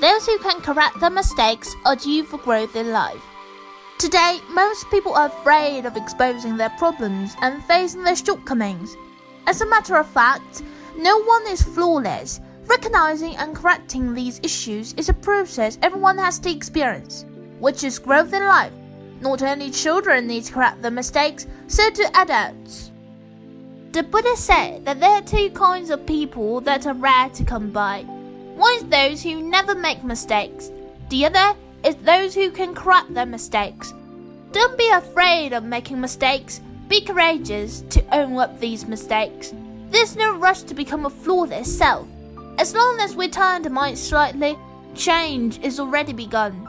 those who can correct their mistakes are due for growth in life. Today, most people are afraid of exposing their problems and facing their shortcomings. As a matter of fact, no one is flawless. Recognizing and correcting these issues is a process everyone has to experience, which is growth in life. Not only children need to correct their mistakes, so do adults. The Buddha said that there are two kinds of people that are rare to come by. One is those who never make mistakes. The other is those who can correct their mistakes. Don't be afraid of making mistakes. Be courageous to own up these mistakes. There's no rush to become a flawless self. As long as we turn the mind slightly, change is already begun.